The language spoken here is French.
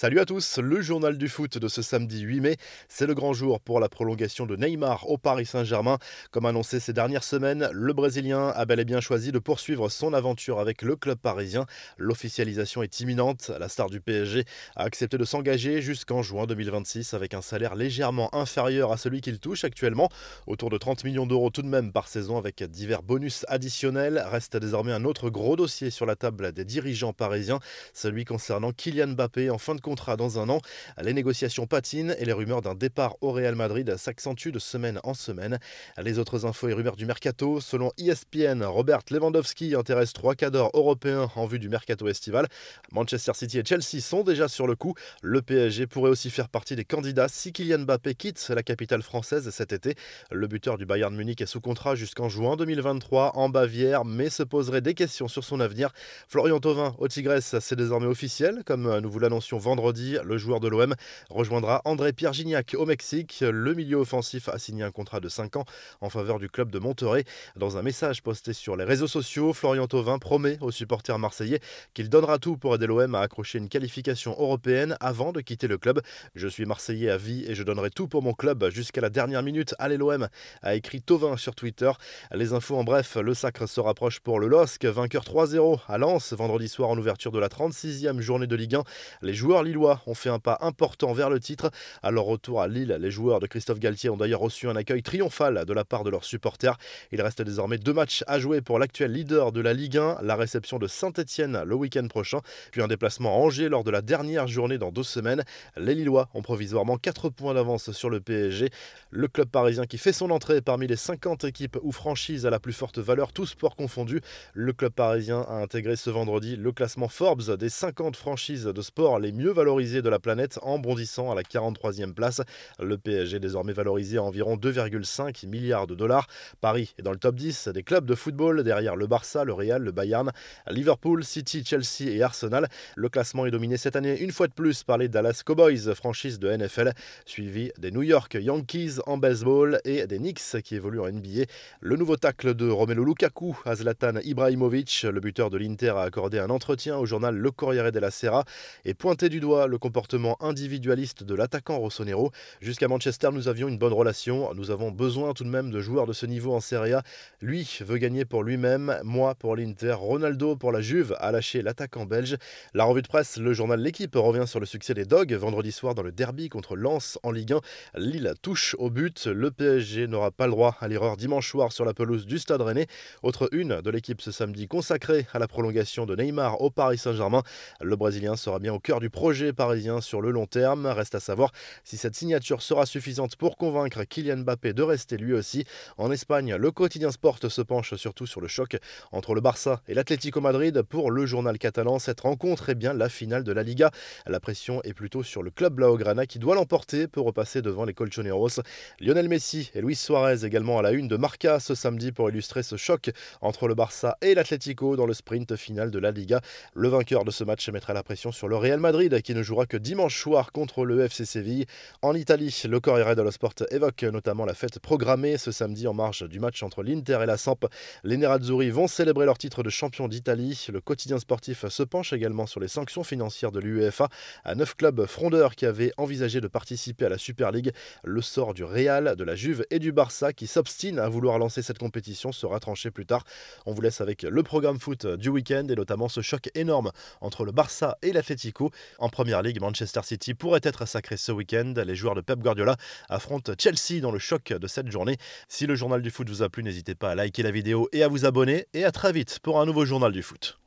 Salut à tous, le journal du foot de ce samedi 8 mai, c'est le grand jour pour la prolongation de Neymar au Paris Saint-Germain. Comme annoncé ces dernières semaines, le Brésilien a bel et bien choisi de poursuivre son aventure avec le club parisien. L'officialisation est imminente, la star du PSG a accepté de s'engager jusqu'en juin 2026 avec un salaire légèrement inférieur à celui qu'il touche actuellement, autour de 30 millions d'euros tout de même par saison avec divers bonus additionnels. Reste désormais un autre gros dossier sur la table des dirigeants parisiens, celui concernant Kylian Mbappé en fin de contrat dans un an. Les négociations patinent et les rumeurs d'un départ au Real Madrid s'accentuent de semaine en semaine. Les autres infos et rumeurs du mercato, selon ESPN, Robert Lewandowski intéresse trois cadres européens en vue du mercato estival. Manchester City et Chelsea sont déjà sur le coup. Le PSG pourrait aussi faire partie des candidats si Kylian Mbappé quitte la capitale française cet été. Le buteur du Bayern Munich est sous contrat jusqu'en juin 2023 en Bavière, mais se poserait des questions sur son avenir. Florian Thauvin au Tigresse, c'est désormais officiel, comme nous vous l'annoncions vendredi vendredi, le joueur de l'OM rejoindra André Pierre Gignac au Mexique. Le milieu offensif a signé un contrat de 5 ans en faveur du club de Monterrey. Dans un message posté sur les réseaux sociaux, Florian Thauvin promet aux supporters marseillais qu'il donnera tout pour aider l'OM à accrocher une qualification européenne avant de quitter le club. Je suis marseillais à vie et je donnerai tout pour mon club jusqu'à la dernière minute. Allez l'OM, a écrit Thauvin sur Twitter. Les infos en bref, le sacre se rapproche pour le LOSC, vainqueur 3-0 à Lens vendredi soir en ouverture de la 36e journée de Ligue 1. Les joueurs Lillois ont fait un pas important vers le titre. À leur retour à Lille, les joueurs de Christophe Galtier ont d'ailleurs reçu un accueil triomphal de la part de leurs supporters. Il reste désormais deux matchs à jouer pour l'actuel leader de la Ligue 1, la réception de Saint-Etienne le week-end prochain, puis un déplacement à Angers lors de la dernière journée dans deux semaines. Les Lillois ont provisoirement 4 points d'avance sur le PSG. Le club parisien qui fait son entrée parmi les 50 équipes ou franchises à la plus forte valeur, tous sports confondus. Le club parisien a intégré ce vendredi le classement Forbes des 50 franchises de sport les mieux valorisé de la planète en bondissant à la 43e place. Le PSG désormais valorisé à environ 2,5 milliards de dollars. Paris est dans le top 10 des clubs de football derrière le Barça, le Real, le Bayern, Liverpool, City, Chelsea et Arsenal. Le classement est dominé cette année une fois de plus par les Dallas Cowboys, franchise de NFL, suivi des New York Yankees en baseball et des Knicks qui évoluent en NBA. Le nouveau tacle de Romelu Lukaku à Zlatan Ibrahimovic, le buteur de l'Inter, a accordé un entretien au journal Le Corriere della Sera et pointé du doigt le comportement individualiste de l'attaquant Rossonero. Jusqu'à Manchester, nous avions une bonne relation. Nous avons besoin tout de même de joueurs de ce niveau en Serie A. Lui veut gagner pour lui-même, moi pour l'Inter, Ronaldo pour la Juve a lâché l'attaquant belge. La revue de presse, le journal L'équipe revient sur le succès des Dogs vendredi soir dans le derby contre Lens en Ligue 1. Lille touche au but. Le PSG n'aura pas le droit à l'erreur dimanche soir sur la pelouse du Stade Rennais. Autre une de l'équipe ce samedi consacrée à la prolongation de Neymar au Paris Saint-Germain. Le Brésilien sera bien au cœur du projet parisien sur le long terme. Reste à savoir si cette signature sera suffisante pour convaincre Kylian Mbappé de rester lui aussi. En Espagne, le quotidien Sport se penche surtout sur le choc entre le Barça et l'Atlético Madrid. Pour le journal catalan, cette rencontre est bien la finale de la Liga. La pression est plutôt sur le club Blaugrana qui doit l'emporter pour repasser devant les Colchoneros. Lionel Messi et Luis Suarez également à la une de Marca ce samedi pour illustrer ce choc entre le Barça et l'Atlético dans le sprint final de la Liga. Le vainqueur de ce match mettra la pression sur le Real Madrid qui ne jouera que dimanche soir contre le FC Séville. En Italie, le Corriere dello Sport évoque notamment la fête programmée ce samedi en marge du match entre l'Inter et la Samp. Les Nerazzurri vont célébrer leur titre de champion d'Italie. Le quotidien sportif se penche également sur les sanctions financières de l'UEFA à neuf clubs frondeurs qui avaient envisagé de participer à la Super League. Le sort du Real, de la Juve et du Barça qui s'obstinent à vouloir lancer cette compétition sera tranché plus tard. On vous laisse avec le programme foot du week-end et notamment ce choc énorme entre le Barça et l'Atlético. En première ligue, Manchester City pourrait être sacré ce week-end. Les joueurs de Pep Guardiola affrontent Chelsea dans le choc de cette journée. Si le journal du foot vous a plu, n'hésitez pas à liker la vidéo et à vous abonner. Et à très vite pour un nouveau journal du foot.